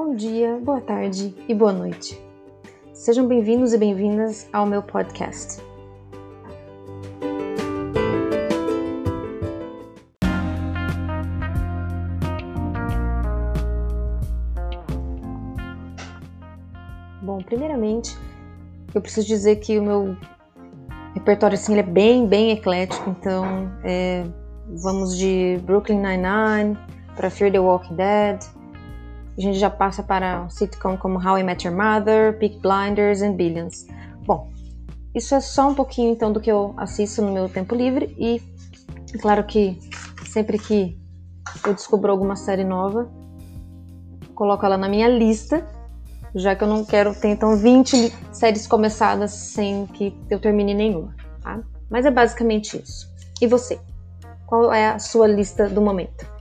bom dia, boa tarde e boa noite. Sejam bem-vindos e bem-vindas ao meu podcast. Bom, primeiramente, eu preciso dizer que o meu repertório assim ele é bem, bem eclético, então é, vamos de Brooklyn Nine-Nine para Fear the Walking Dead. A gente já passa para um sitcom como How I Met Your Mother, Peak Blinders and Billions. Bom, isso é só um pouquinho então do que eu assisto no meu tempo livre e claro que sempre que eu descubro alguma série nova, coloco ela na minha lista, já que eu não quero ter então 20 séries começadas sem que eu termine nenhuma, tá? Mas é basicamente isso. E você? Qual é a sua lista do momento?